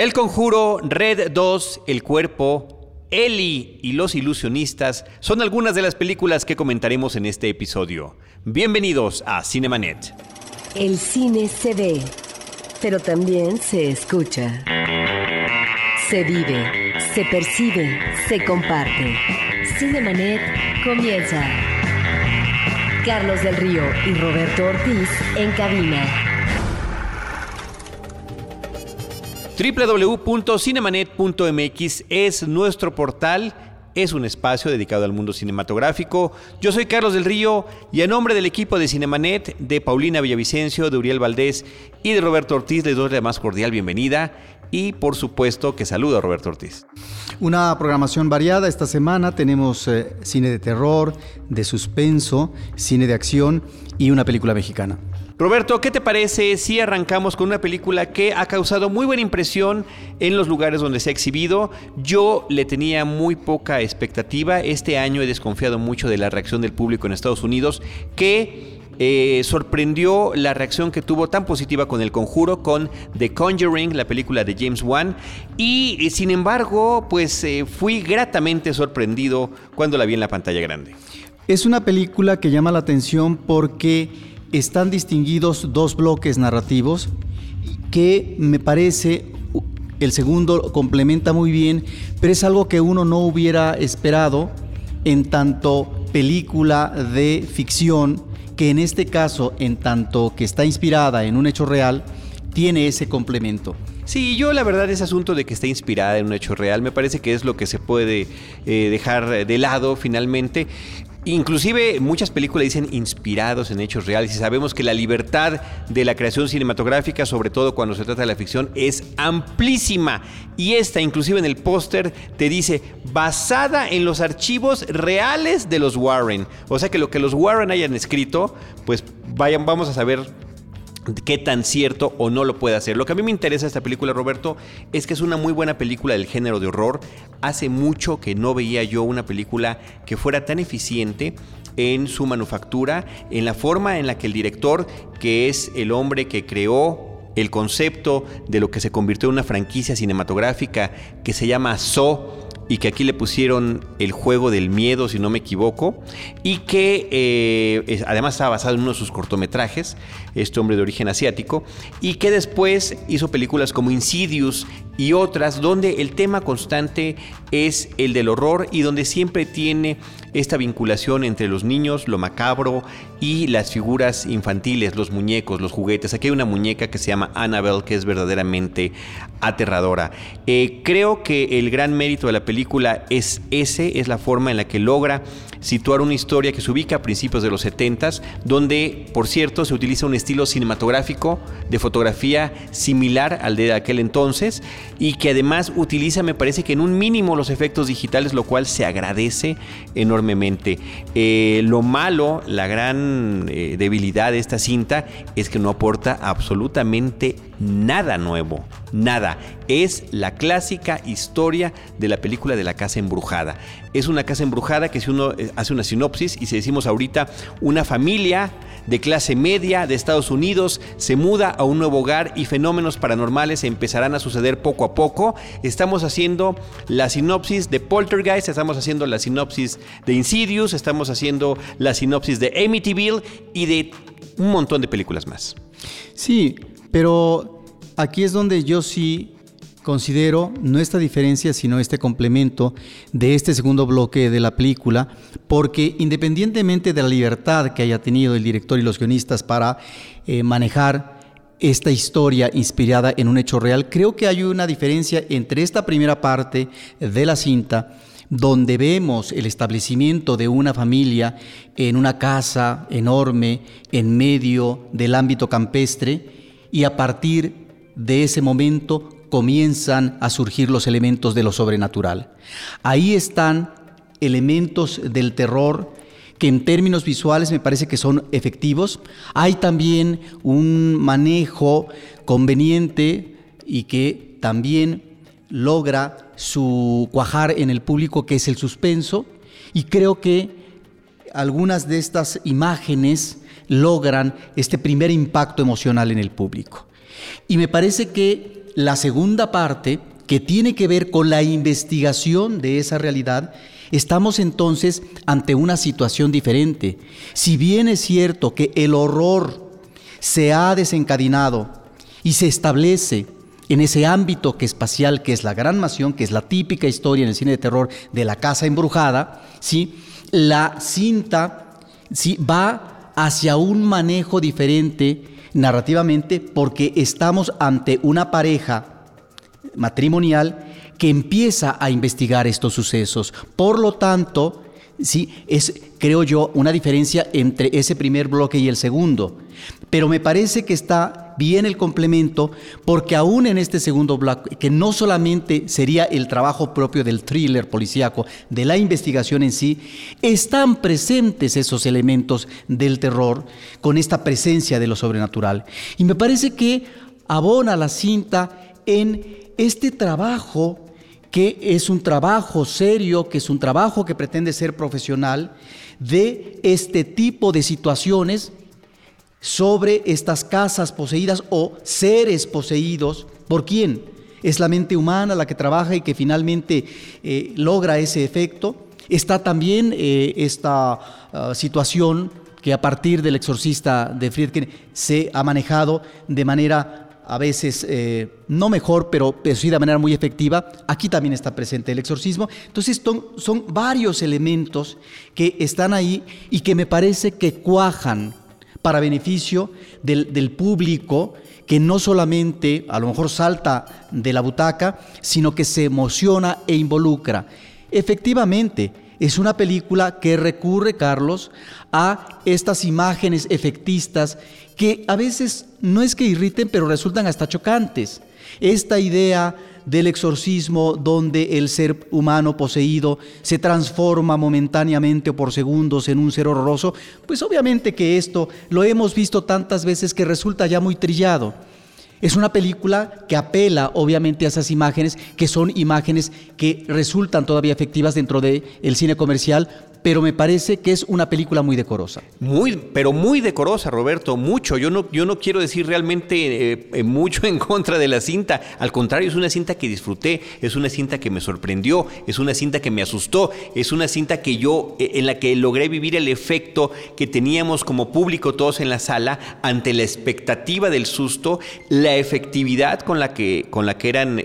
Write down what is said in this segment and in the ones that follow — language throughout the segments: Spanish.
El Conjuro, Red 2, El Cuerpo, Eli y Los Ilusionistas son algunas de las películas que comentaremos en este episodio. Bienvenidos a Cinemanet. El cine se ve, pero también se escucha. Se vive, se percibe, se comparte. Cinemanet comienza. Carlos del Río y Roberto Ortiz en cabina. www.cinemanet.mx es nuestro portal, es un espacio dedicado al mundo cinematográfico. Yo soy Carlos del Río y a nombre del equipo de Cinemanet, de Paulina Villavicencio, de Uriel Valdés y de Roberto Ortiz, les doy la más cordial bienvenida y por supuesto que saludo a Roberto Ortiz. Una programación variada esta semana. Tenemos eh, cine de terror, de suspenso, cine de acción y una película mexicana. Roberto, ¿qué te parece si arrancamos con una película que ha causado muy buena impresión en los lugares donde se ha exhibido? Yo le tenía muy poca expectativa. Este año he desconfiado mucho de la reacción del público en Estados Unidos, que eh, sorprendió la reacción que tuvo tan positiva con El Conjuro, con The Conjuring, la película de James Wan. Y eh, sin embargo, pues eh, fui gratamente sorprendido cuando la vi en la pantalla grande. Es una película que llama la atención porque están distinguidos dos bloques narrativos que me parece el segundo complementa muy bien, pero es algo que uno no hubiera esperado en tanto película de ficción, que en este caso, en tanto que está inspirada en un hecho real, tiene ese complemento. Sí, yo la verdad ese asunto de que está inspirada en un hecho real me parece que es lo que se puede eh, dejar de lado finalmente. Inclusive muchas películas dicen inspirados en hechos reales y sabemos que la libertad de la creación cinematográfica, sobre todo cuando se trata de la ficción, es amplísima. Y esta, inclusive en el póster, te dice basada en los archivos reales de los Warren. O sea que lo que los Warren hayan escrito, pues vayan, vamos a saber qué tan cierto o no lo puede hacer. Lo que a mí me interesa de esta película, Roberto, es que es una muy buena película del género de horror. Hace mucho que no veía yo una película que fuera tan eficiente en su manufactura, en la forma en la que el director, que es el hombre que creó el concepto de lo que se convirtió en una franquicia cinematográfica que se llama So, y que aquí le pusieron el juego del miedo, si no me equivoco, y que eh, además está basado en uno de sus cortometrajes, este hombre de origen asiático, y que después hizo películas como Insidious y otras donde el tema constante es el del horror y donde siempre tiene esta vinculación entre los niños, lo macabro y las figuras infantiles, los muñecos, los juguetes. Aquí hay una muñeca que se llama Annabelle que es verdaderamente aterradora. Eh, creo que el gran mérito de la película es ese, es la forma en la que logra situar una historia que se ubica a principios de los 70 donde, por cierto, se utiliza un estilo cinematográfico de fotografía similar al de aquel entonces y que además utiliza, me parece que en un mínimo los efectos digitales, lo cual se agradece enormemente. Eh, lo malo, la gran eh, debilidad de esta cinta es que no aporta absolutamente nada nuevo, nada. Es la clásica historia de la película de la casa embrujada. Es una casa embrujada que si uno eh, hace una sinopsis y si decimos ahorita una familia de clase media de Estados Unidos se muda a un nuevo hogar y fenómenos paranormales empezarán a suceder poco a poco. Estamos haciendo la sinopsis de Poltergeist, estamos haciendo la sinopsis de Insidious, estamos haciendo la sinopsis de Amityville y de un montón de películas más. Sí, pero aquí es donde yo sí considero no esta diferencia, sino este complemento de este segundo bloque de la película, porque independientemente de la libertad que haya tenido el director y los guionistas para eh, manejar esta historia inspirada en un hecho real, creo que hay una diferencia entre esta primera parte de la cinta, donde vemos el establecimiento de una familia en una casa enorme en medio del ámbito campestre, y a partir de ese momento comienzan a surgir los elementos de lo sobrenatural. Ahí están elementos del terror que en términos visuales me parece que son efectivos. Hay también un manejo conveniente y que también logra su cuajar en el público, que es el suspenso. Y creo que algunas de estas imágenes logran este primer impacto emocional en el público. Y me parece que la segunda parte, que tiene que ver con la investigación de esa realidad, estamos entonces ante una situación diferente. Si bien es cierto que el horror se ha desencadenado y se establece en ese ámbito que espacial, que es la gran mansión, que es la típica historia en el cine de terror de la casa embrujada, ¿sí? la cinta ¿sí? va hacia un manejo diferente narrativamente porque estamos ante una pareja matrimonial que empieza a investigar estos sucesos. Por lo tanto, sí, es, creo yo, una diferencia entre ese primer bloque y el segundo. Pero me parece que está bien el complemento, porque aún en este segundo bloque, que no solamente sería el trabajo propio del thriller policíaco, de la investigación en sí, están presentes esos elementos del terror con esta presencia de lo sobrenatural. Y me parece que abona la cinta en este trabajo que es un trabajo serio, que es un trabajo que pretende ser profesional, de este tipo de situaciones sobre estas casas poseídas o seres poseídos. ¿Por quién? Es la mente humana la que trabaja y que finalmente eh, logra ese efecto. Está también eh, esta ah, situación que a partir del exorcista de Friedkin se ha manejado de manera a veces eh, no mejor, pero, sí de manera muy efectiva. Aquí también está presente el exorcismo. Entonces son, varios elementos que están ahí y que me parece que cuajan para beneficio del, del público que no solamente a lo mejor salta de la butaca, sino que se emociona e involucra. Efectivamente, es una película que recurre, Carlos, a estas imágenes efectistas que a veces no es que irriten, pero resultan hasta chocantes. Esta idea del exorcismo donde el ser humano poseído se transforma momentáneamente o por segundos en un ser horroroso, pues obviamente que esto lo hemos visto tantas veces que resulta ya muy trillado. Es una película que apela obviamente a esas imágenes, que son imágenes que resultan todavía efectivas dentro del cine comercial, pero me parece que es una película muy decorosa. Muy, pero muy decorosa, Roberto, mucho. Yo no, yo no quiero decir realmente eh, eh, mucho en contra de la cinta. Al contrario, es una cinta que disfruté, es una cinta que me sorprendió, es una cinta que me asustó, es una cinta que yo, eh, en la que logré vivir el efecto que teníamos como público todos en la sala ante la expectativa del susto, la efectividad con la que, con la que eran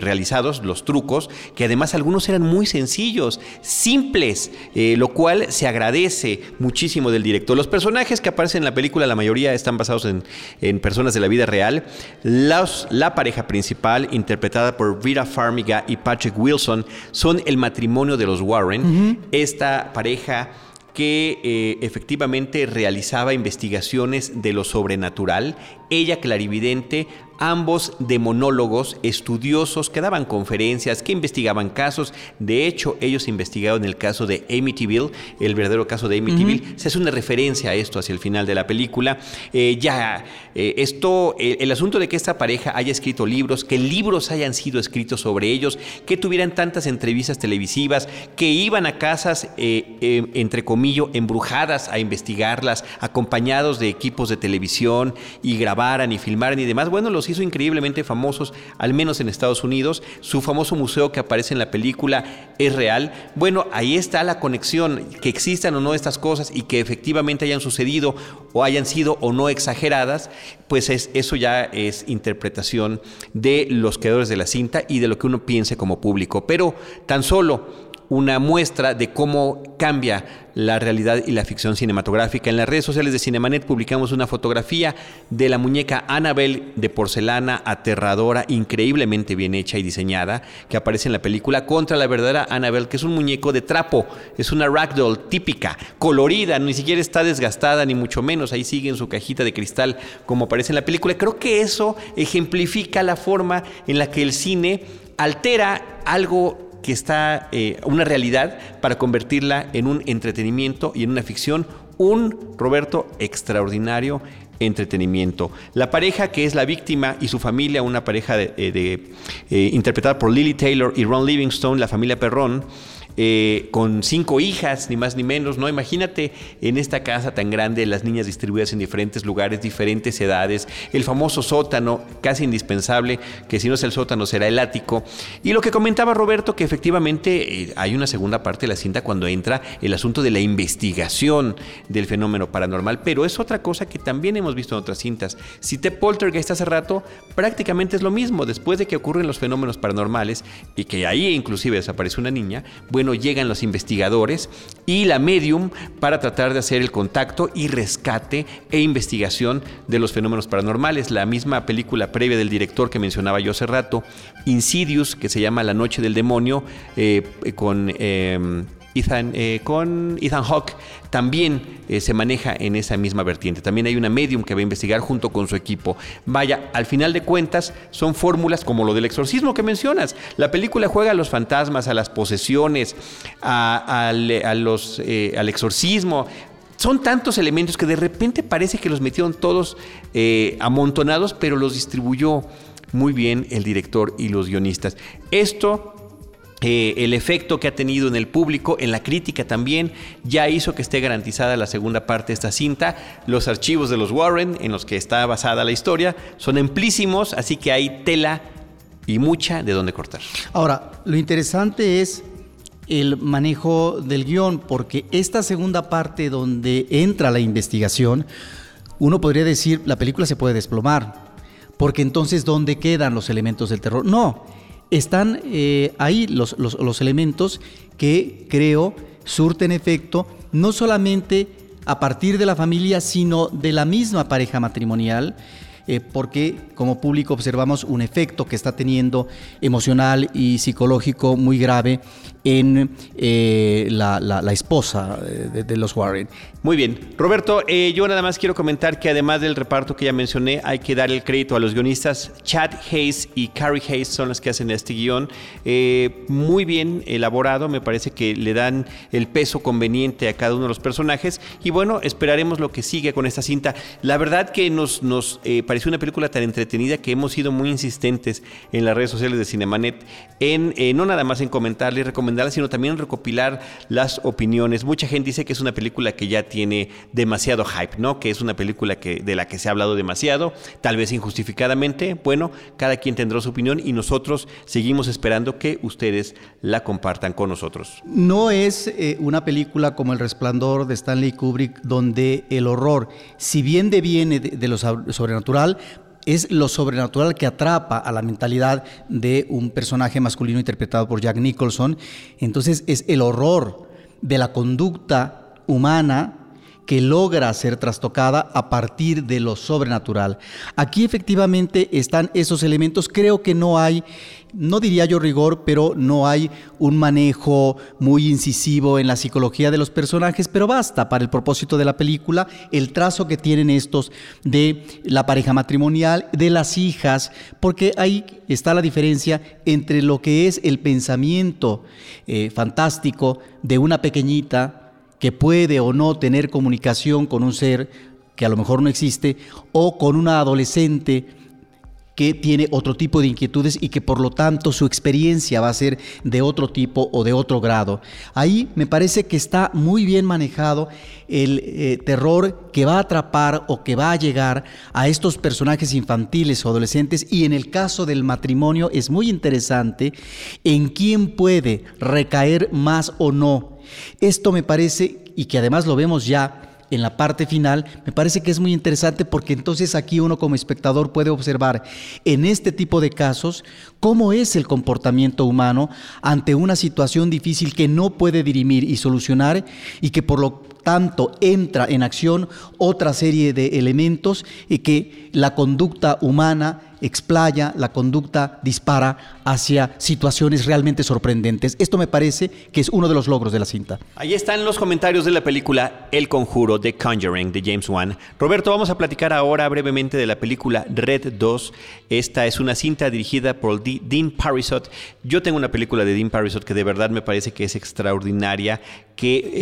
realizados los trucos, que además algunos eran muy sencillos, simples. Lo cual se agradece muchísimo del director. Los personajes que aparecen en la película, la mayoría están basados en, personas de la vida real. la pareja principal, interpretada por Vera Farmiga y Patrick Wilson, son el matrimonio de los Warren. Esta pareja que eh, efectivamente realizaba investigaciones de lo sobrenatural. Ella, clarividente, ambos demonólogos, estudiosos que daban conferencias, que investigaban casos. De hecho, ellos investigaron el caso de Amityville, el verdadero caso de Amityville. Se hace una referencia a esto hacia el final de la película. Eh, ya, eh, esto, el, asunto de que esta pareja haya escrito libros, que libros hayan sido escritos sobre ellos, que tuvieran tantas entrevistas televisivas, que iban a casas, eh, entre comillas, embrujadas a investigarlas, acompañados de equipos de televisión y grabaran y filmaran y demás. Bueno, los hizo increíblemente famosos, al menos en Estados Unidos. Su famoso museo que aparece en la película es real. Bueno, ahí está la conexión, que existan o no estas cosas y que efectivamente hayan sucedido o hayan sido o no exageradas, pues es, eso ya es interpretación de los creadores de la cinta y de lo que uno piense como público. Pero tan solo una muestra de cómo cambia la realidad y la ficción cinematográfica. En las redes sociales de Cinemanet publicamos una fotografía de la muñeca Annabelle de porcelana aterradora, increíblemente bien hecha y diseñada, que aparece en la película, contra la verdadera Annabelle, que es un muñeco de trapo, es una ragdoll típica, colorida, ni siquiera está desgastada, ni mucho menos, ahí sigue en su cajita de cristal como aparece en la película. Creo que eso ejemplifica la forma en la que el cine altera algo que está eh, una realidad para convertirla en un entretenimiento y en una ficción, un Roberto extraordinario entretenimiento. La pareja que es la víctima y su familia, una pareja de, eh, eh, interpretada por Lily Taylor y Ron Livingstone, la familia Perrón, eh, con cinco hijas, ni más ni menos, ¿no? Imagínate en esta casa tan grande, las niñas distribuidas en diferentes lugares, diferentes edades, el famoso sótano, casi indispensable, que si no es el sótano será el ático. Y lo que comentaba Roberto, que efectivamente eh, hay una segunda parte de la cinta cuando entra el asunto de la investigación del fenómeno paranormal, pero es otra cosa que también hemos visto en otras cintas. Cité Poltergeist hace rato, prácticamente es lo mismo, después de que ocurren los fenómenos paranormales y que ahí inclusive desaparece una niña, bueno, llegan los investigadores y la medium para tratar de hacer el contacto y rescate e investigación de los fenómenos paranormales. La misma película previa del director que mencionaba yo hace rato, Insidious, que se llama La Noche del Demonio, eh, con... Em, Ethan, eh, con Ethan Hawke también eh, se maneja en esa misma vertiente. También hay una medium que va a investigar junto con su equipo. Vaya, al final de cuentas son fórmulas como lo del exorcismo que mencionas. La película juega a los fantasmas, a las posesiones, los, eh, al exorcismo. Son tantos elementos que de repente parece que los metieron todos amontonados, pero los distribuyó muy bien el director y los guionistas. Esto eh, el efecto que ha tenido en el público, en la crítica también, ya hizo que esté garantizada la segunda parte de esta cinta. Los archivos de los Warren, en los que está basada la historia, son amplísimos, así que hay tela y mucha de dónde cortar. Ahora, lo interesante es el manejo del guion, porque esta segunda parte donde entra la investigación, uno podría decir, la película se puede desplomar, porque entonces, ¿dónde quedan los elementos del terror? No están eh, ahí los, elementos que creo surten efecto no solamente a partir de la familia, sino de la misma pareja matrimonial. Eh, porque como público observamos un efecto que está teniendo emocional y psicológico muy grave en eh, la, esposa de, los Warren. Muy bien. Roberto, eh, yo nada más quiero comentar que además del reparto que ya mencioné, hay que dar el crédito a los guionistas. Chad Hayes y Carrie Hayes son los que hacen este guion. Eh, muy bien elaborado, me parece que le dan el peso conveniente a cada uno de los personajes. Y bueno, esperaremos lo que sigue con esta cinta. La verdad que nos, nos pareció una película tan entretenida que hemos sido muy insistentes en las redes sociales de Cinemanet en no nada más en comentarle y sino también recopilar las opiniones. Mucha gente dice que es una película que ya tiene demasiado hype, ¿no? Que es una película que, de la que se ha hablado demasiado, tal vez injustificadamente. Bueno, cada quien tendrá su opinión y nosotros seguimos esperando que ustedes la compartan con nosotros. No es eh, una película como El Resplandor de Stanley Kubrick, donde el horror, si bien deviene de, de lo sobrenatural, es lo sobrenatural que atrapa a la mentalidad de un personaje masculino interpretado por Jack Nicholson. Entonces es el horror de la conducta humana que logra ser trastocada a partir de lo sobrenatural. Aquí efectivamente están esos elementos. Creo que no hay, no diría yo rigor, pero no hay un manejo muy incisivo en la psicología de los personajes, pero basta para el propósito de la película el trazo que tienen estos de la pareja matrimonial, de las hijas, porque ahí está la diferencia entre lo que es el pensamiento eh, fantástico de una pequeñita, que puede o no tener comunicación con un ser que a lo mejor no existe, o con una adolescente que tiene otro tipo de inquietudes y que por lo tanto su experiencia va a ser de otro tipo o de otro grado. Ahí me parece que está muy bien manejado el eh, terror que va a atrapar o que va a llegar a estos personajes infantiles o adolescentes y en el caso del matrimonio es muy interesante en quién puede recaer más o no esto me parece, y que además lo vemos ya en la parte final, me parece que es muy interesante porque entonces aquí uno como espectador puede observar en este tipo de casos cómo es el comportamiento humano ante una situación difícil que no puede dirimir y solucionar y que por lo tanto entra en acción otra serie de elementos y que la conducta humana explaya, la conducta dispara hacia situaciones realmente sorprendentes. Esto me parece que es uno de los logros de la cinta. Ahí están los comentarios de la película El Conjuro de Conjuring de James Wan. Roberto, vamos a platicar ahora brevemente de la película Red 2. Esta es una cinta dirigida por Dean Parisot. Yo tengo una película de Dean Parisot que de verdad me parece que es extraordinaria, que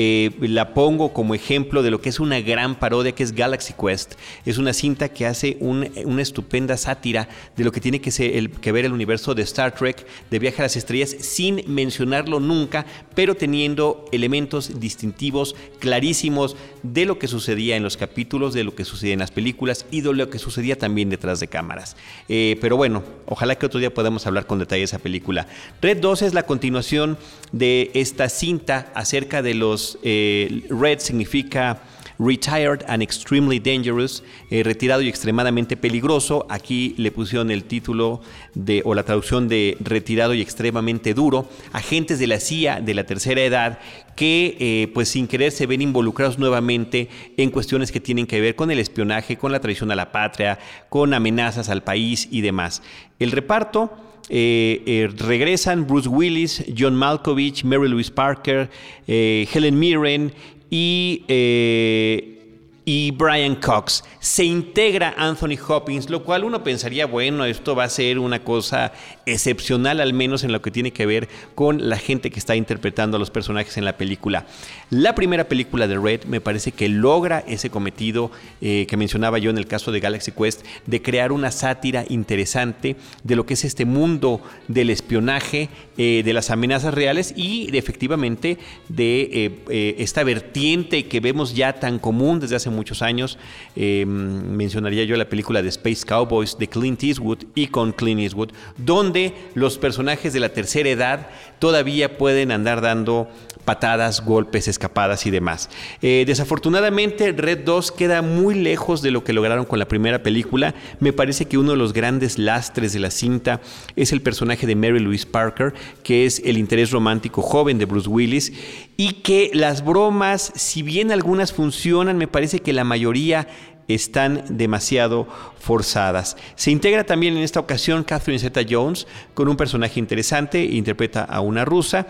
eh, la pongo como ejemplo de lo que es una gran parodia que es Galaxy Quest. Es una cinta que hace una estupenda sátira de lo que tiene que, ser que ver el universo de Star Trek, de Viaje a las Estrellas, sin mencionarlo nunca, pero teniendo elementos distintivos clarísimos de lo que sucedía en los capítulos, de lo que sucedía en las películas y de lo que sucedía también detrás de cámaras. Eh, pero bueno, ojalá que otro día podamos hablar con detalle de esa película. Red 2 es la continuación de esta cinta acerca de los... Eh, Red significa Retired and Extremely Dangerous, eh, retirado y extremadamente peligroso. Aquí le pusieron el título de, o la traducción de retirado y extremadamente duro. Agentes de la CIA de la tercera edad que eh, pues sin querer se ven involucrados nuevamente en cuestiones que tienen que ver con el espionaje, con la traición a la patria, con amenazas al país y demás. El reparto... Eh, regresan Bruce Willis, John Malkovich, Mary Louise Parker, Helen Mirren y eh, y Brian Cox. Se integra Anthony Hopkins, lo cual uno pensaría, bueno, esto va a ser una cosa excepcional, al menos en lo que tiene que ver con la gente que está interpretando a los personajes en la película. La primera película de Red me parece que logra ese cometido eh, que mencionaba yo en el caso de Galaxy Quest, de crear una sátira interesante de lo que es este mundo del espionaje, eh, de las amenazas reales y efectivamente de eh, esta vertiente que vemos ya tan común desde hace muchos años. Eh, mencionaría yo la película de Space Cowboys de Clint Eastwood y con Clint Eastwood, donde los personajes de la tercera edad todavía pueden andar dando patadas, golpes, escapadas y demás. Eh, desafortunadamente, Red 2 queda muy lejos de lo que lograron con la primera película. Me parece que uno de los grandes lastres de la cinta es el personaje de Mary Louise Parker, que es el interés romántico joven de Bruce Willis, y que las bromas, si bien algunas funcionan, me parece que la mayoría están demasiado forzadas. Se integra también en esta ocasión Catherine Zeta Jones con un personaje interesante, interpreta a una rusa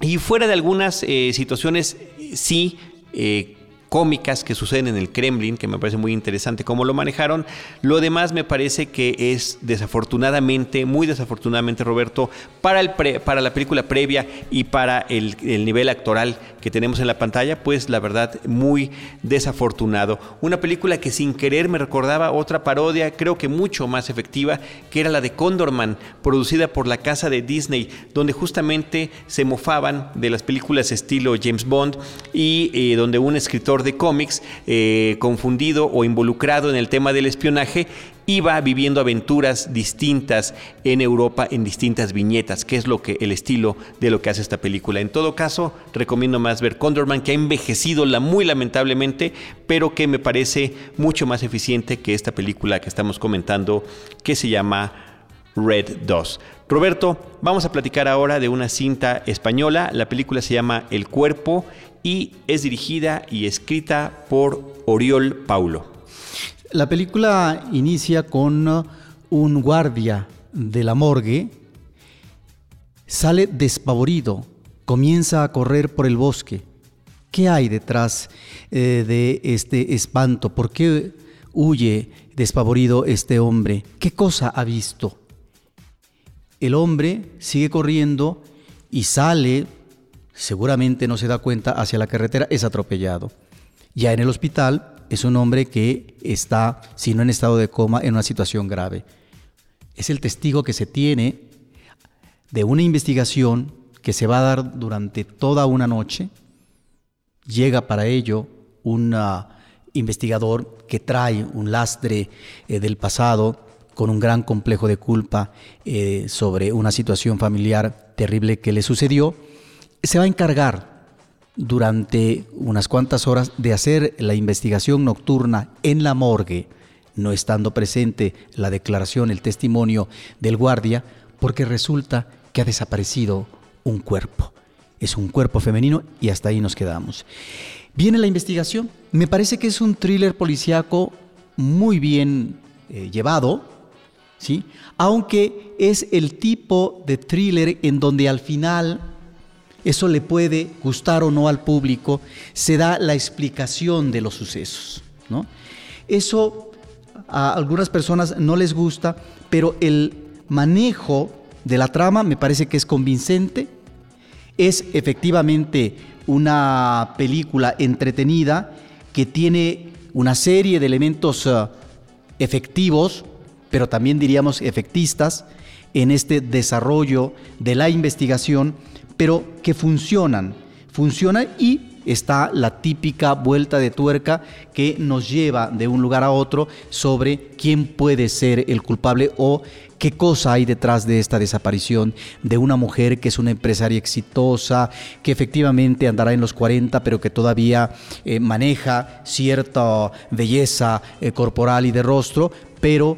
y fuera de algunas eh, situaciones, sí, eh, cómicas que suceden en el Kremlin, que me parece muy interesante cómo lo manejaron. Lo demás me parece que es desafortunadamente, muy desafortunadamente, Roberto, para, el para la película previa y para el, nivel actoral que tenemos en la pantalla, pues la verdad, muy desafortunado. Una película que sin querer me recordaba otra parodia, creo que mucho más efectiva, que era la de Condorman, producida por la casa de Disney, donde justamente se mofaban de las películas estilo James Bond y eh, donde un escritor de cómics, eh, confundido o involucrado en el tema del espionaje, iba viviendo aventuras distintas en Europa en distintas viñetas, que es lo que el estilo de lo que hace esta película. En todo caso, recomiendo más ver Condorman, que ha envejecido la muy lamentablemente, pero que me parece mucho más eficiente que esta película que estamos comentando, que se llama Red 2. Roberto, vamos a platicar ahora de una cinta española. La película se llama El Cuerpo y es dirigida y escrita por Oriol Paulo. La película inicia con un guardia de la morgue, sale despavorido, comienza a correr por el bosque. ¿Qué hay detrás eh, de este espanto? ¿Por qué huye despavorido este hombre? ¿Qué cosa ha visto? El hombre sigue corriendo y sale seguramente no se da cuenta, hacia la carretera, es atropellado. Ya en el hospital es un hombre que está, si no en estado de coma, en una situación grave. Es el testigo que se tiene de una investigación que se va a dar durante toda una noche. Llega para ello un investigador que trae un lastre eh, del pasado con un gran complejo de culpa eh, sobre una situación familiar terrible que le sucedió se va a encargar durante unas cuantas horas de hacer la investigación nocturna en la morgue, no estando presente la declaración, el testimonio del guardia, porque resulta que ha desaparecido un cuerpo. Es un cuerpo femenino y hasta ahí nos quedamos. Viene la investigación. Me parece que es un thriller policíaco muy bien eh, llevado, aunque es el tipo de thriller en donde al final eso le puede gustar o no al público, se da la explicación de los sucesos. ¿no? Eso a algunas personas no les gusta, pero el manejo de la trama me parece que es convincente, es efectivamente una película entretenida que tiene una serie de elementos eh, efectivos pero también diríamos efectistas en este desarrollo de la investigación, pero que funcionan, funcionan y está la típica vuelta de tuerca que nos lleva de un lugar a otro sobre quién puede ser el culpable o qué cosa hay detrás de esta desaparición de una mujer que es una empresaria exitosa, que efectivamente andará en los 40, pero que todavía eh, maneja cierta belleza eh, corporal y de rostro, pero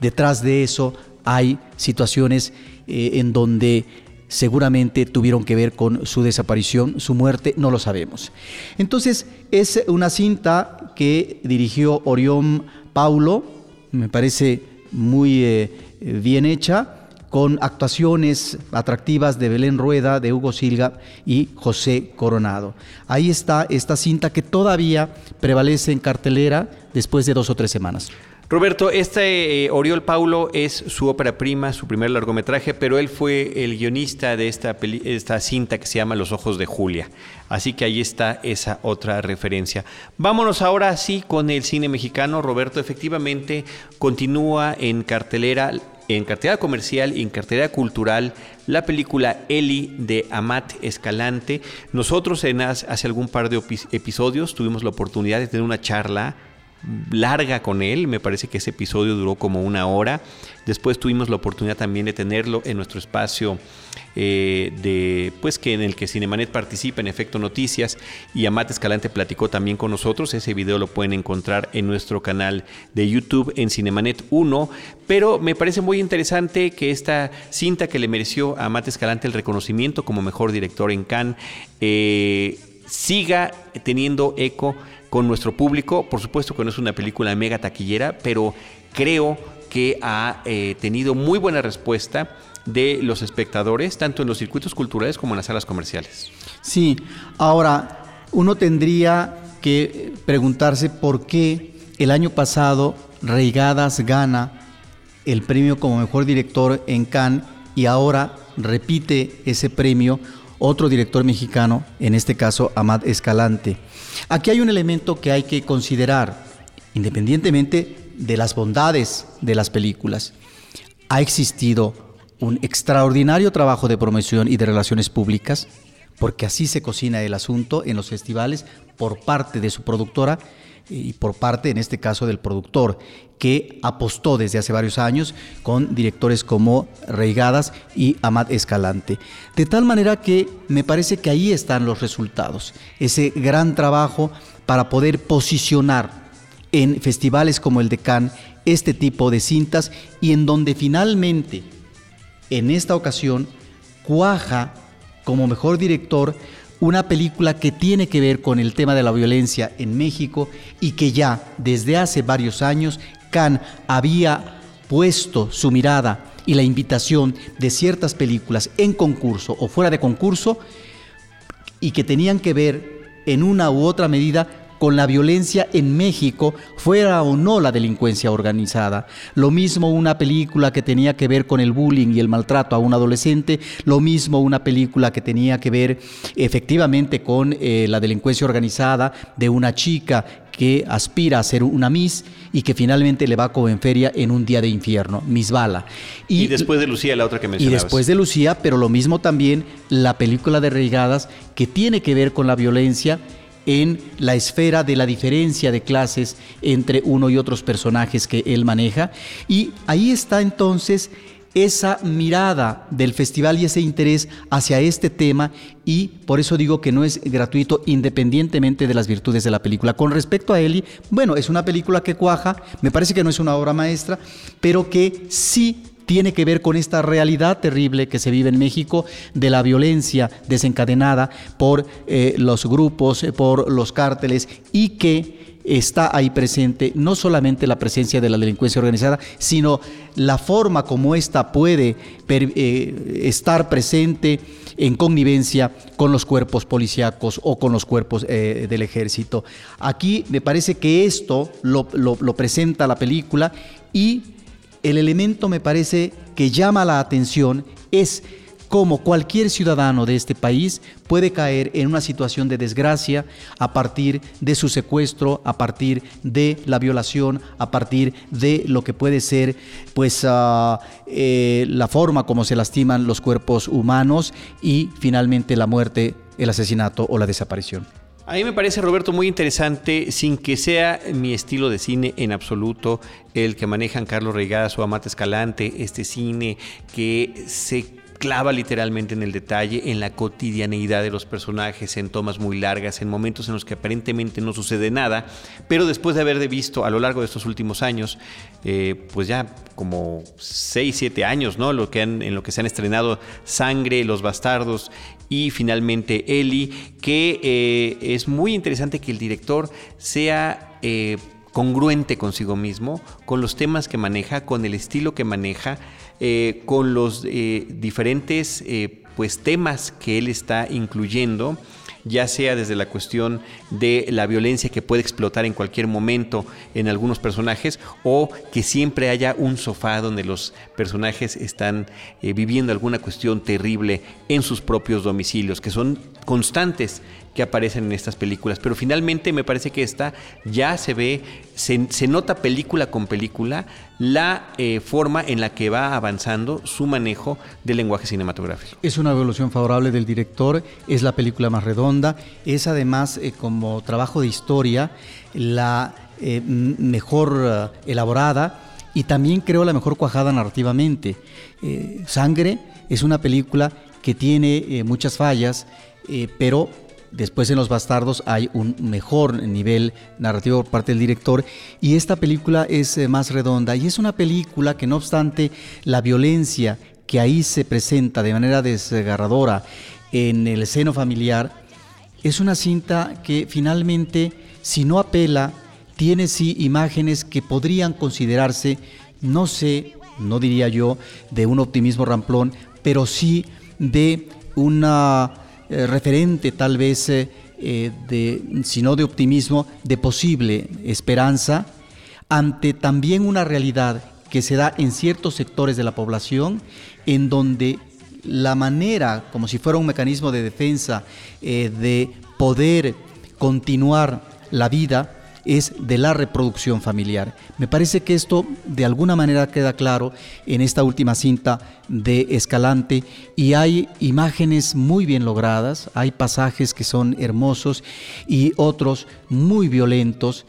detrás de eso hay situaciones eh, en donde seguramente tuvieron que ver con su desaparición, su muerte, no lo sabemos. Entonces, es una cinta que dirigió Orión Paulo, me parece muy eh, bien hecha, con actuaciones atractivas de Belén Rueda, de Hugo Silga y José Coronado. Ahí está esta cinta que todavía prevalece en cartelera después de dos o tres semanas. Roberto, este eh, Oriol Paulo es su ópera prima, su primer largometraje, pero él fue el guionista de esta, esta cinta que se llama Los Ojos de Julia. Así que ahí está esa otra referencia. Vámonos ahora sí con el cine mexicano. Roberto, efectivamente, continúa en cartelera en cartelera comercial y en cartelera cultural la película Eli de Amat Escalante. Nosotros en hace algún par de episodios tuvimos la oportunidad de tener una charla larga con él, me parece que ese episodio duró como una hora. Después tuvimos la oportunidad también de tenerlo en nuestro espacio eh, de, pues que en el que Cinemanet participa en Efecto Noticias y Amate Escalante platicó también con nosotros. Ese video lo pueden encontrar en nuestro canal de YouTube en Cinemanet 1. Pero me parece muy interesante que esta cinta que le mereció a Amate Escalante el reconocimiento como mejor director en Cannes eh, siga teniendo eco con nuestro público. Por supuesto que no es una película mega taquillera, pero creo que ha eh, tenido muy buena respuesta de los espectadores, tanto en los circuitos culturales como en las salas comerciales. Sí, ahora uno tendría que preguntarse por qué el año pasado Reigadas gana el premio como mejor director en Cannes y ahora repite ese premio otro director mexicano, en este caso Amad Escalante. Aquí hay un elemento que hay que considerar, independientemente de las bondades de las películas. Ha existido un extraordinario trabajo de promoción y de relaciones públicas, porque así se cocina el asunto en los festivales por parte de su productora y por parte, en este caso, del productor, que apostó desde hace varios años con directores como Reigadas y Amad Escalante. De tal manera que me parece que ahí están los resultados, ese gran trabajo para poder posicionar en festivales como el de Cannes este tipo de cintas y en donde finalmente, en esta ocasión, cuaja como mejor director una película que tiene que ver con el tema de la violencia en México y que ya desde hace varios años Cannes había puesto su mirada y la invitación de ciertas películas en concurso o fuera de concurso y que tenían que ver en una u otra medida con la violencia en México, fuera o no la delincuencia organizada. Lo mismo una película que tenía que ver con el bullying y el maltrato a un adolescente, lo mismo una película que tenía que ver efectivamente con eh, la delincuencia organizada de una chica que aspira a ser una Miss y que finalmente le va como en feria en un día de infierno, Miss Bala. Y, después de Lucía, la otra que mencionabas. Y después de Lucía, pero lo mismo también la película de Reigadas que tiene que ver con la violencia en la esfera de la diferencia de clases entre uno y otros personajes que él maneja. Y ahí está entonces esa mirada del festival y ese interés hacia este tema y por eso digo que no es gratuito independientemente de las virtudes de la película. Con respecto a Eli, bueno, es una película que cuaja, me parece que no es una obra maestra, pero que sí tiene que ver con esta realidad terrible que se vive en México de la violencia desencadenada por eh, los grupos, eh, por los cárteles y que está ahí presente no solamente la presencia de la delincuencia organizada, sino la forma como ésta puede eh, estar presente en connivencia con los cuerpos policíacos o con los cuerpos del ejército. Aquí me parece que esto lo, lo presenta la película y el elemento me parece que llama la atención es cómo cualquier ciudadano de este país puede caer en una situación de desgracia a partir de su secuestro, a partir de la violación, a partir de lo que puede ser pues ah, eh, la forma como se lastiman los cuerpos humanos y finalmente la muerte, el asesinato o la desaparición. A mí me parece, Roberto, muy interesante, sin que sea mi estilo de cine en absoluto, el que manejan Carlos Reigadas o Amate Escalante, este cine que se clava literalmente en el detalle, en la cotidianeidad de los personajes, en tomas muy largas, en momentos en los que aparentemente no sucede nada, pero después de haber visto a lo largo de estos últimos años, eh, pues ya como 6, 7 años, ¿no? Lo que en lo que se han estrenado Sangre, Los Bastardos y finalmente Eli, que eh, es muy interesante que el director sea... Eh, congruente consigo mismo, con los temas que maneja, con el estilo que maneja, eh, con los diferentes pues, temas que él está incluyendo ya sea desde la cuestión de la violencia que puede explotar en cualquier momento en algunos personajes o que siempre haya un sofá donde los personajes están viviendo alguna cuestión terrible en sus propios domicilios, que son constantes que aparecen en estas películas. Pero finalmente me parece que esta ya se ve, se, nota película con película la eh, forma en la que va avanzando su manejo del lenguaje cinematográfico. Es una evolución favorable del director, es la película más redonda, es además eh, como trabajo de historia la eh, mejor elaborada y también creo la mejor cuajada narrativamente. Sangre es una película que tiene muchas fallas, pero Después en Los Bastardos hay un mejor nivel narrativo por parte del director y esta película es eh, más redonda y es una película que no obstante la violencia que ahí se presenta de manera desgarradora en el seno familiar, es una cinta que finalmente, si no apela, tiene sí imágenes que podrían considerarse, no sé, no diría yo, de un optimismo ramplón, pero sí de una eh, referente tal vez, eh, eh, de, si no de optimismo, de posible esperanza ante también una realidad que se da en ciertos sectores de la población en donde la manera, como si fuera un mecanismo de defensa, de poder continuar la vida, es de la reproducción familiar. Me parece que esto de alguna manera queda claro en esta última cinta de Escalante y hay imágenes muy bien logradas, hay pasajes que son hermosos y otros muy violentos.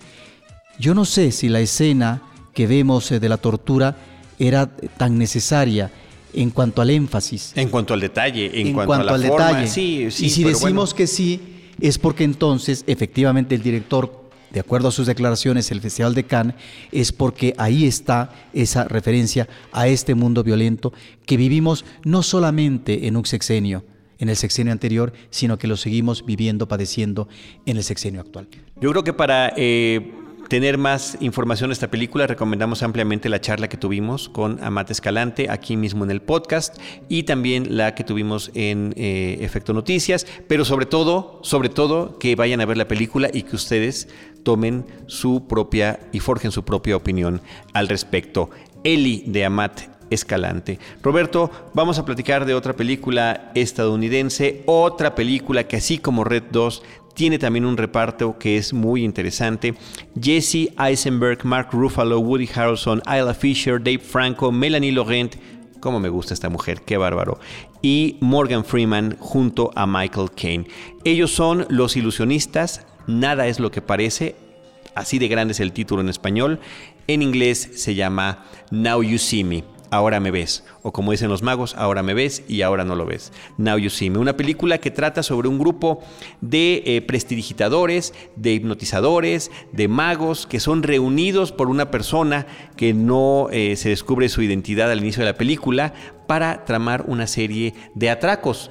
Yo no sé si la escena que vemos eh, de la tortura era tan necesaria en cuanto al énfasis. En cuanto al detalle, en, cuanto, a la al forma. Detalle. Sí, sí, y si decimos que sí, es porque entonces efectivamente el director de acuerdo a sus declaraciones, el Festival de Cannes, es porque ahí está esa referencia a este mundo violento que vivimos no solamente en un sexenio, en el sexenio anterior, sino que lo seguimos viviendo, padeciendo en el sexenio actual. Yo creo que para eh, tener más información de esta película, recomendamos ampliamente la charla que tuvimos con Amate Escalante aquí mismo en el podcast y también la que tuvimos en eh, Efecto Noticias, pero sobre todo, sobre todo que vayan a ver la película y que ustedes tomen su propia y forjen su propia opinión al respecto. Eli de Amat Escalante. Roberto, vamos a platicar de otra película estadounidense, otra película que así como Red 2 tiene también un reparto que es muy interesante. Jesse Eisenberg, Mark Ruffalo, Woody Harrelson, Isla Fisher, Dave Franco, Melanie Laurent. Cómo me gusta esta mujer, qué bárbaro. Y Morgan Freeman junto a Michael Caine. Ellos son los ilusionistas, nada es lo que parece. Así de grande es el título en español. En inglés se llama Now You See Me ahora me ves. O como dicen los magos, ahora me ves y ahora no lo ves. Now You See Me. Una película que trata sobre un grupo de eh, prestidigitadores, de hipnotizadores, de magos que son reunidos por una persona que no eh, se descubre su identidad al inicio de la película para tramar una serie de atracos,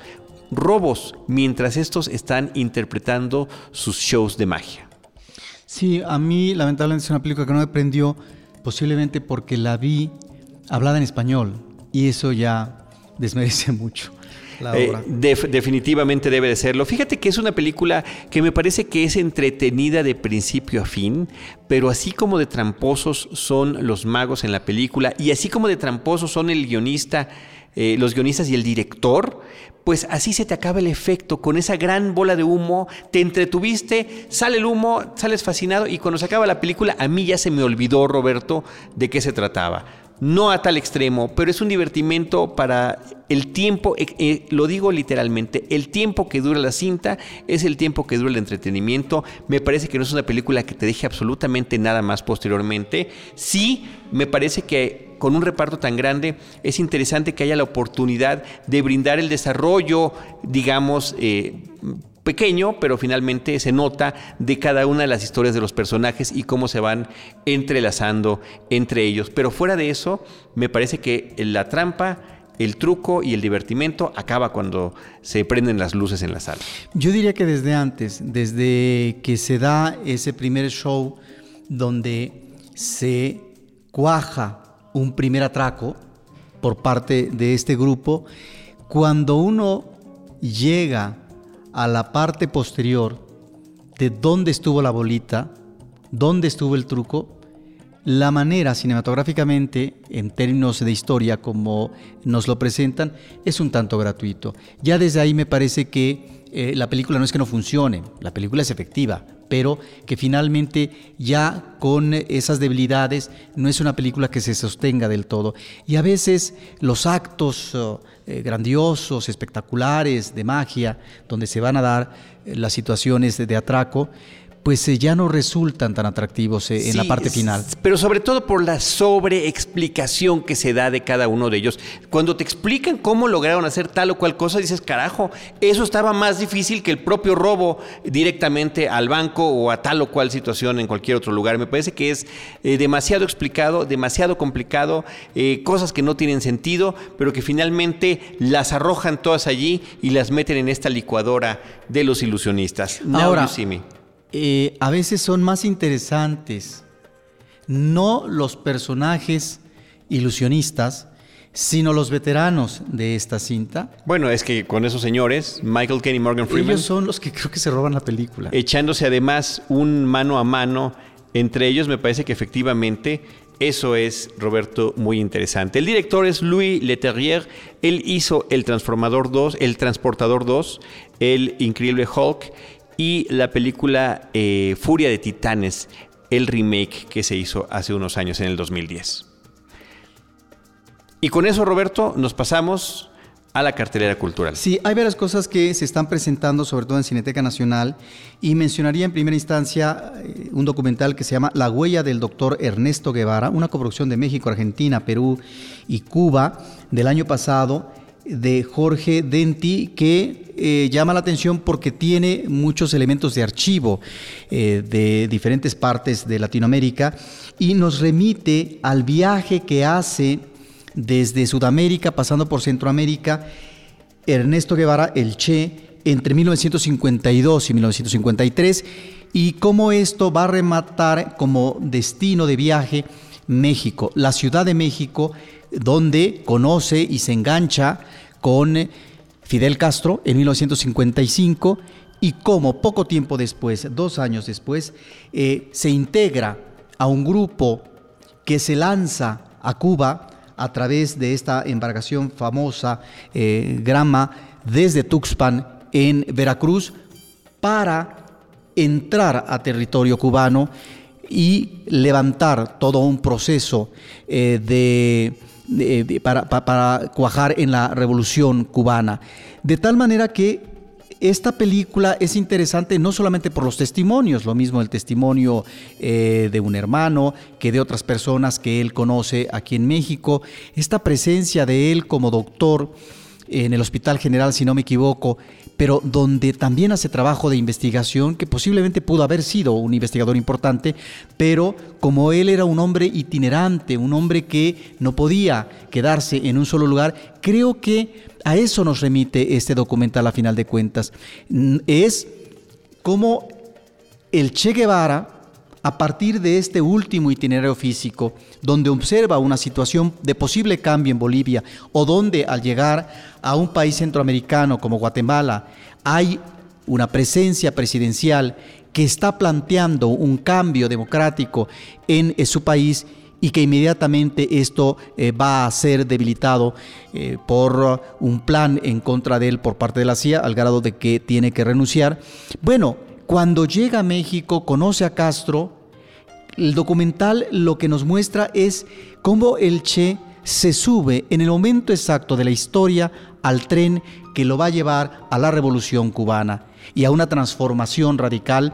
robos, mientras estos están interpretando sus shows de magia. Sí, a mí lamentablemente es una película que no me prendió, posiblemente porque la vi hablada en español y eso ya desmerece mucho. La eh, obra. definitivamente debe de serlo. Fíjate que es una película que me parece que es entretenida de principio a fin, pero así como de tramposos son los magos en la película y así como de tramposos son el guionista eh, los guionistas y el director, pues así se te acaba el efecto, con esa gran bola de humo, te entretuviste, sale el humo, sales fascinado y cuando se acaba la película a mí ya se me olvidó, Roberto, de qué se trataba no a tal extremo, pero es un divertimento para el tiempo, eh, eh, lo digo literalmente, el tiempo que dura la cinta es el tiempo que dura el entretenimiento. Me parece que no es una película que te deje absolutamente nada más posteriormente. Sí, me parece que con un reparto tan grande es interesante que haya la oportunidad de brindar el desarrollo, digamos, eh, pequeño, pero finalmente se nota de cada una de las historias de los personajes y cómo se van entrelazando entre ellos. Pero fuera de eso, me parece que la trampa, el truco y el divertimento acaba cuando se prenden las luces en la sala. Yo diría que desde antes, desde que se da ese primer show donde se cuaja un primer atraco por parte de este grupo, cuando uno llega a la parte posterior de dónde estuvo la bolita, dónde estuvo el truco, la manera cinematográficamente, en términos de historia como nos lo presentan, es un tanto gratuito. Ya desde ahí me parece que eh, la película no es que no funcione, la película es efectiva, pero que finalmente ya con esas debilidades no es una película que se sostenga del todo. Y a veces los actos oh, eh, grandiosos, espectaculares, de magia, donde se van a dar eh, las situaciones de atraco, pues eh, ya no resultan tan atractivos eh, en la parte final. Pero sobre todo por la sobreexplicación que se da de cada uno de ellos. Cuando te explican cómo lograron hacer tal o cual cosa, dices, carajo, eso estaba más difícil que el propio robo directamente al banco o a tal o cual situación en cualquier otro lugar. Me parece que es eh, demasiado explicado, demasiado complicado, cosas que no tienen sentido, pero que finalmente las arrojan todas allí y las meten en esta licuadora de los ilusionistas. Ahora, eh, a veces son más interesantes no los personajes ilusionistas, sino los veteranos de esta cinta. Bueno, es que con esos señores, Michael Caine y Morgan Freeman. Ellos son los que creo que se roban la película. Echándose además un mano a mano entre ellos, me parece que efectivamente eso es, Roberto, muy interesante. El director es Louis Leterrier. Él hizo El Transformador 2, El Transportador 2, El Increíble Hulk y la película eh, Furia de Titanes, el remake que se hizo hace unos años en el 2010. Y con eso, Roberto, nos pasamos a la cartelera cultural. Sí, hay varias cosas que se están presentando, sobre todo en Cineteca Nacional, y mencionaría en primera instancia eh, un documental que se llama La huella del doctor Ernesto Guevara, una coproducción de México, Argentina, Perú y Cuba del año pasado de Jorge Denti que eh, llama la atención porque tiene muchos elementos de archivo eh, de diferentes partes de Latinoamérica y nos remite al viaje que hace desde Sudamérica pasando por Centroamérica Ernesto Guevara, el Che, entre 1952 y 1953 y cómo esto va a rematar como destino de viaje México, la Ciudad de México, donde conoce y se engancha con eh, Fidel Castro en 1955 y cómo poco tiempo después, dos años después, eh, se integra a un grupo que se lanza a Cuba a través de esta embarcación famosa, eh, Grama, desde Tuxpan en Veracruz, para entrar a territorio cubano y levantar todo un proceso de para, cuajar en la revolución cubana. De tal manera que esta película es interesante no solamente por los testimonios, lo mismo el testimonio eh, de un hermano que de otras personas que él conoce aquí en México, esta presencia de él como doctor en el Hospital General, si no me equivoco, pero donde también hace trabajo de investigación, que posiblemente pudo haber sido un investigador importante, pero como él era un hombre itinerante, un hombre que no podía quedarse en un solo lugar, creo que a eso nos remite este documental a final de cuentas. Es como el Che Guevara, a partir de este último itinerario físico, donde observa una situación de posible cambio en Bolivia o donde al llegar a un país centroamericano como Guatemala hay una presencia presidencial que está planteando un cambio democrático en su país y que inmediatamente esto eh, va a ser debilitado eh, por un plan en contra de él por parte de la CIA, al grado de que tiene que renunciar. Bueno, cuando llega a México, conoce a Castro, el documental lo que nos muestra es cómo el Che se sube en el momento exacto de la historia al tren que lo va a llevar a la revolución cubana y a una transformación radical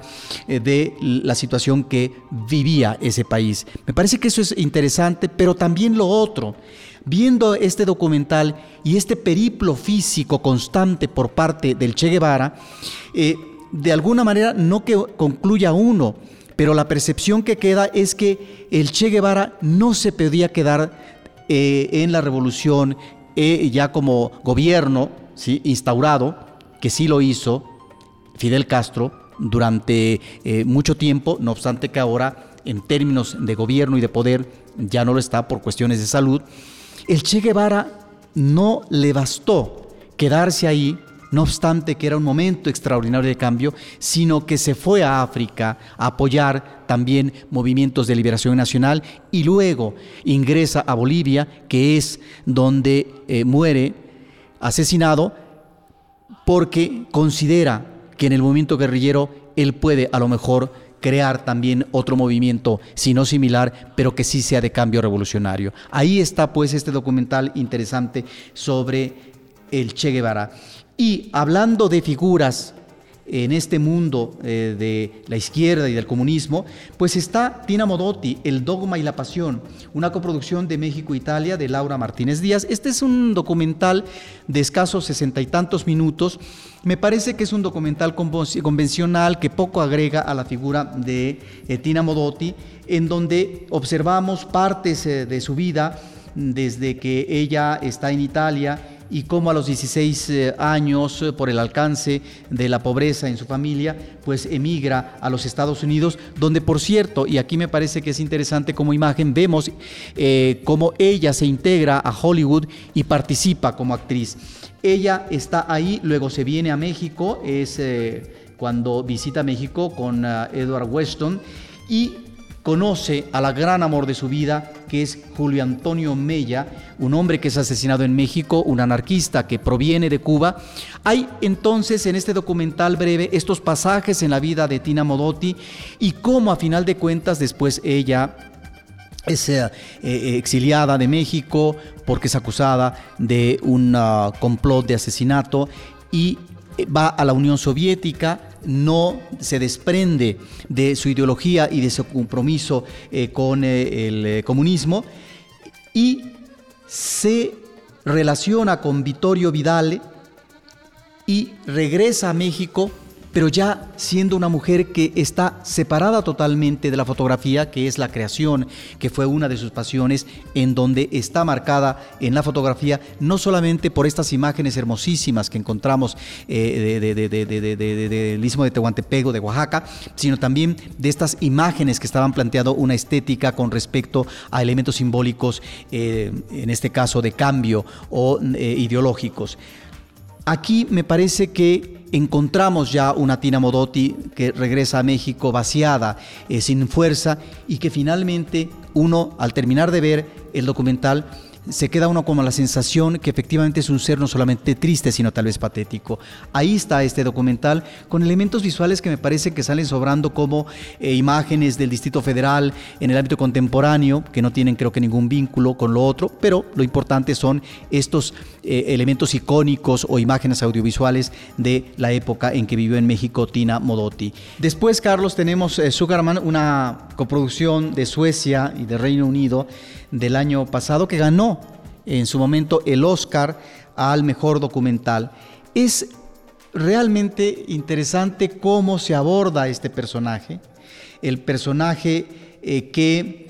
eh, de la situación que vivía ese país. Me parece que eso es interesante, pero también lo otro. Viendo este documental y este periplo físico constante por parte del Che Guevara, eh, de alguna manera no que concluya uno, pero la percepción que queda es que el Che Guevara no se podía quedar eh, en la revolución ya como gobierno ¿sí? instaurado, que sí lo hizo, Fidel Castro durante eh, mucho tiempo, no obstante que ahora en términos de gobierno y de poder ya no lo está por cuestiones de salud, el Che Guevara no le bastó quedarse ahí, no obstante que era un momento extraordinario de cambio, sino que se fue a África a apoyar también movimientos de liberación nacional y luego ingresa a Bolivia, que es donde eh, muere asesinado porque considera que en el movimiento guerrillero él puede a lo mejor crear también otro movimiento, si no similar, pero que sí sea de cambio revolucionario. Ahí está pues este documental interesante sobre el Che Guevara. Y hablando de figuras en este mundo eh, de la izquierda y del comunismo, pues está Tina Modotti, El dogma y la pasión, una coproducción de México e de Laura Martínez Díaz. Este es un documental de escasos sesenta y tantos minutos. Me parece que es un documental convencional que poco agrega a la figura de eh, Tina Modotti, en donde observamos partes eh, de su vida desde que ella está en Italia y cómo a los 16 eh, años, eh, por el alcance de la pobreza en su familia, pues emigra a los Estados Unidos, donde por cierto, y aquí me parece que es interesante como imagen, vemos eh, cómo ella se integra a Hollywood y participa como actriz. Ella está ahí, luego se viene a México, es cuando visita México con Edward Weston y conoce a la gran amor de su vida, que es Julio Antonio Mella, un hombre que es asesinado en México, un anarquista que proviene de Cuba. Hay entonces en este documental breve estos pasajes en la vida de Tina Modotti y cómo a final de cuentas después ella es eh, eh, exiliada de México porque es acusada de un ah, complot de asesinato y eh, va a la Unión Soviética, no se desprende de su ideología y de su compromiso eh, con eh, el comunismo y se relaciona con Vittorio Vidale y regresa a México pero ya siendo una mujer que está separada totalmente de la fotografía, que es la creación, que fue una de sus pasiones, en donde está marcada en la fotografía no solamente por estas imágenes hermosísimas que encontramos eh, del istmo de Tehuantepec de Oaxaca, sino también de estas imágenes que estaban planteando una estética con respecto a elementos simbólicos, eh, en este caso de cambio o eh, ideológicos. Aquí me parece que encontramos ya una Tina Modotti que regresa a México vaciada, eh, sin fuerza, y que finalmente uno, al terminar de ver el documental, se queda uno como la sensación que efectivamente es un ser no solamente triste, sino tal vez patético. Ahí está este documental con elementos visuales que me parece que salen sobrando como eh, imágenes del Distrito Federal en el ámbito contemporáneo, que no tienen creo que ningún vínculo con lo otro, pero lo importante son estos eh, elementos icónicos o imágenes audiovisuales de la época en que vivió en México Tina Modotti. Después, Carlos, tenemos eh, Sugarman, una coproducción de Suecia y de Reino Unido, del año pasado que ganó en su momento el Oscar al mejor documental. Es realmente interesante cómo se aborda este personaje, el personaje eh, que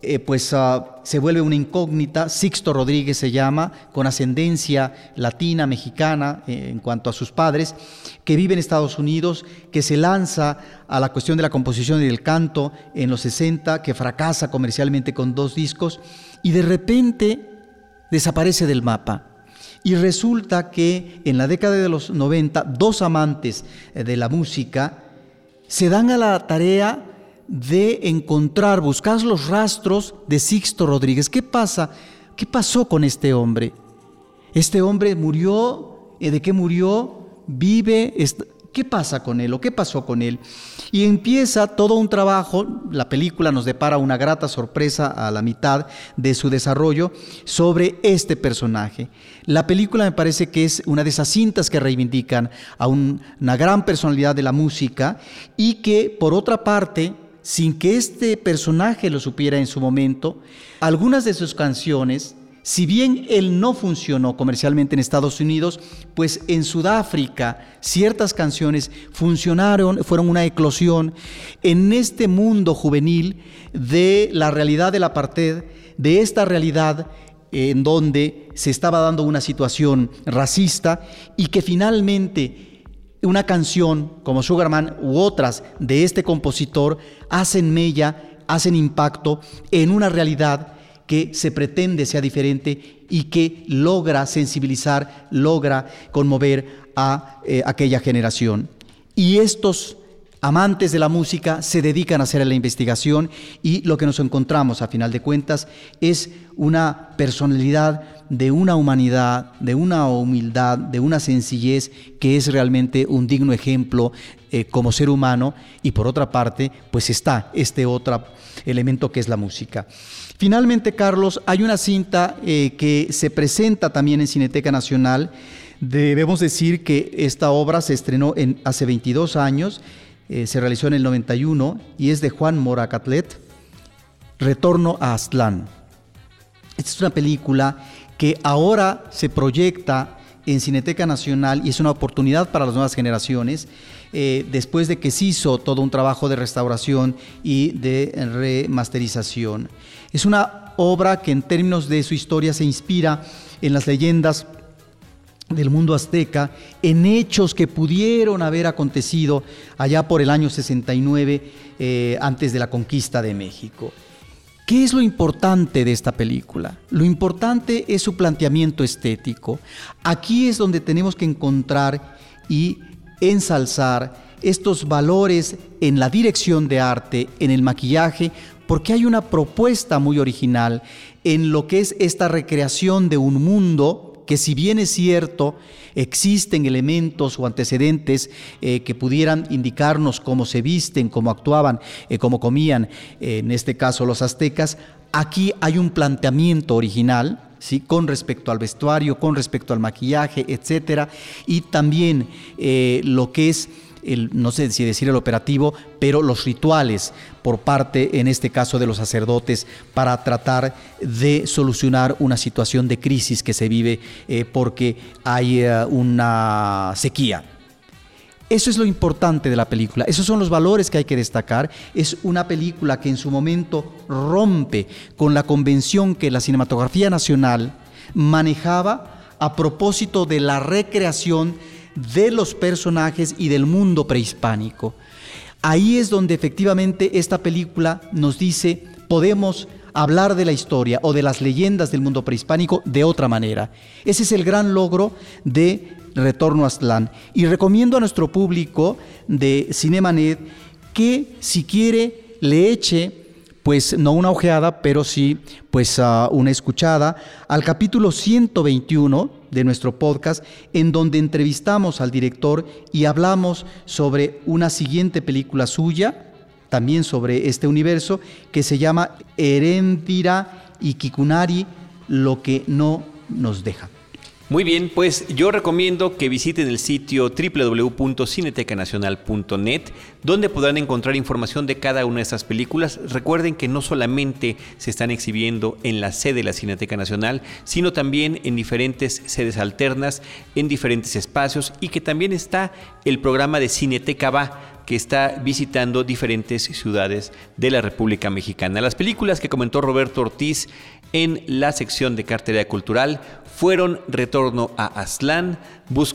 eh, pues ah, se vuelve una incógnita, Sixto Rodríguez se llama, con ascendencia latina, mexicana eh, en cuanto a sus padres, que vive en Estados Unidos, que se lanza a la cuestión de la composición y del canto en los 60, que fracasa comercialmente con dos discos y de repente desaparece del mapa. Y resulta que en la década de los 90, dos amantes eh, de la música se dan a la tarea de encontrar, buscar los rastros de Sixto Rodríguez. ¿Qué pasa? ¿Qué pasó con este hombre? Este hombre murió, eh, ¿de qué murió? Vive, ¿qué pasa con él o qué pasó con él? Y empieza todo un trabajo, la película nos depara una grata sorpresa a la mitad de su desarrollo sobre este personaje. La película me parece que es una de esas cintas que reivindican a una gran personalidad de la música y que por otra parte sin que este personaje lo supiera en su momento, algunas de sus canciones, si bien él no funcionó comercialmente en Estados Unidos, pues en Sudáfrica ciertas canciones funcionaron, fueron una eclosión en este mundo juvenil de la realidad del apartheid, de esta realidad en donde se estaba dando una situación racista y que finalmente una canción como Sugarman u otras de este compositor hacen mella, hacen impacto en una realidad que se pretende sea diferente y que logra sensibilizar, logra conmover a eh, aquella generación. Y estos amantes de la música se dedican a hacer la investigación y lo que nos encontramos a final de cuentas es una personalidad de una humanidad, de una humildad, de una sencillez que es realmente un digno ejemplo eh, como ser humano y por otra parte pues está este otro elemento que es la música. Finalmente Carlos, hay una cinta eh, que se presenta también en Cineteca Nacional. Debemos decir que esta obra se estrenó en, hace 22 años eh, se realizó en el 91 y es de Juan Moracatlet, Retorno a Aztlán. Esta es una película que ahora se proyecta en Cineteca Nacional y es una oportunidad para las nuevas generaciones, eh, después de que se hizo todo un trabajo de restauración y de remasterización. Es una obra que en términos de su historia se inspira en las leyendas del mundo azteca en hechos que pudieron haber acontecido allá por el año 69 eh, antes de la conquista de México. ¿Qué es lo importante de esta película? Lo importante es su planteamiento estético. Aquí es donde tenemos que encontrar y ensalzar estos valores en la dirección de arte, en el maquillaje, porque hay una propuesta muy original en lo que es esta recreación de un mundo que si bien es cierto, existen elementos o antecedentes eh, que pudieran indicarnos cómo se visten, cómo actuaban, eh, cómo comían, eh, en este caso los aztecas, aquí hay un planteamiento original, ¿Sí? con respecto al vestuario, con respecto al maquillaje, etcétera, y también lo que es no sé si decir el operativo, pero los rituales por parte, en este caso, de los sacerdotes para tratar de solucionar una situación de crisis que se vive eh, porque hay eh, una sequía. Eso es lo importante de la película, esos son los valores que hay que destacar. Es una película que en su momento rompe con la convención que la cinematografía nacional manejaba a propósito de la recreación de los personajes y del mundo prehispánico. Ahí es donde efectivamente esta película nos dice, podemos hablar de la historia o de las leyendas del mundo prehispánico de otra manera. Ese es el gran logro de Retorno a Aztlán. Y recomiendo a nuestro público de Cinemanet que si quiere le eche pues no una ojeada, pero sí pues uh, una escuchada al capítulo 121 de nuestro podcast, en donde entrevistamos al director y hablamos sobre una siguiente película suya, también sobre este universo, que se llama Erendira y Kikunari, lo que no nos deja. Muy bien, pues yo recomiendo que visiten el sitio www.cinetecanacional.net, donde podrán encontrar información de cada una de estas películas. Recuerden que no solamente se están exhibiendo en la sede de la Cineteca Nacional, sino también en diferentes sedes alternas, en diferentes espacios, y que también está el programa de Cineteca Va que está visitando diferentes ciudades de la República Mexicana. Las películas que comentó Roberto Ortiz en la sección de cartera cultural fueron Retorno a Aztlán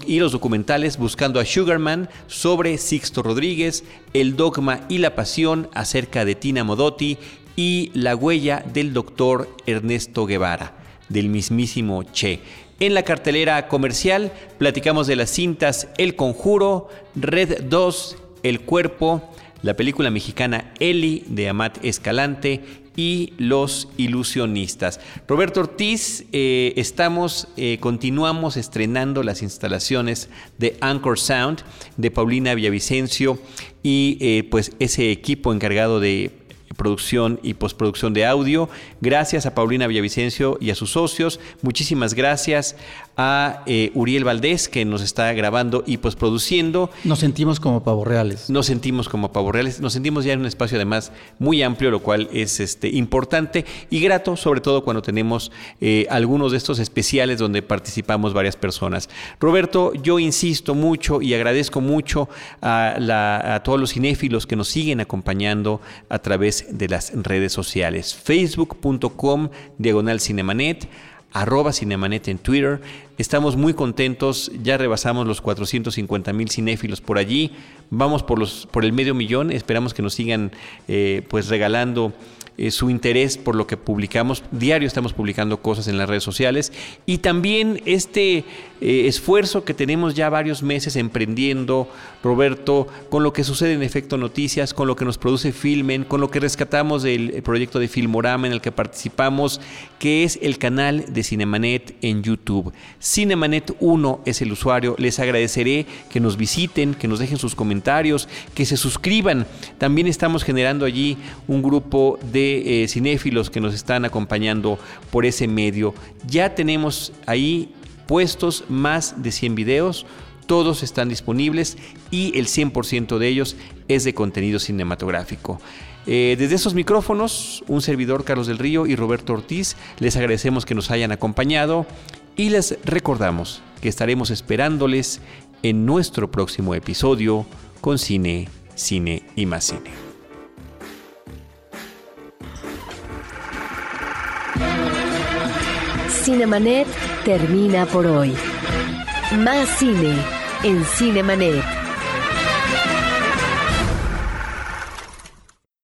y los documentales Buscando a Sugarman sobre Sixto Rodríguez, El dogma y la pasión acerca de Tina Modotti y La huella del doctor Ernesto Guevara, del mismísimo Che. En la cartelera comercial platicamos de las cintas El Conjuro, Red 2, el Cuerpo, la película mexicana Eli de Amat Escalante y Los Ilusionistas. Roberto Ortiz, eh, estamos, eh, continuamos estrenando las instalaciones de Anchor Sound de Paulina Villavicencio y eh, pues ese equipo encargado de producción y postproducción de audio. Gracias a Paulina Villavicencio y a sus socios. Muchísimas gracias a eh, Uriel Valdés, que nos está grabando y postproduciendo. Nos sentimos como pavos reales. Nos sentimos como pavos reales. Nos sentimos ya en un espacio además muy amplio, lo cual es este, importante y grato, sobre todo cuando tenemos eh, algunos de estos especiales donde participamos varias personas. Roberto, yo insisto mucho y agradezco mucho a, a todos los cinéfilos que nos siguen acompañando a través de las redes sociales. Facebook.com diagonal cinemanet arroba Cinemanet en Twitter. Estamos muy contentos, ya rebasamos los 450 mil cinéfilos por allí. Vamos por, los, por el medio millón, esperamos que nos sigan eh, pues regalando eh, su interés por lo que publicamos. Diario estamos publicando cosas en las redes sociales y también este eh, esfuerzo que tenemos ya varios meses emprendiendo, Roberto, con lo que sucede en Efecto Noticias, con lo que nos produce Filmen, con lo que rescatamos del proyecto de Filmorama en el que participamos, que es el canal de Cinemanet en YouTube. Cinemanet 1 es el usuario. Les agradeceré que nos visiten, que nos dejen sus comentarios, que se suscriban. También estamos generando allí un grupo de eh, cinéfilos que nos están acompañando por ese medio. Ya tenemos ahí puestos más de 100 videos, todos están disponibles y el 100% de ellos es de contenido cinematográfico. Eh, desde esos micrófonos, un servidor Carlos del Río y Roberto Ortiz les agradecemos que nos hayan acompañado y les recordamos que estaremos esperándoles en nuestro próximo episodio con Cine, Cine y más Cine. Cinemanet termina por hoy. Más cine en Cinemanet.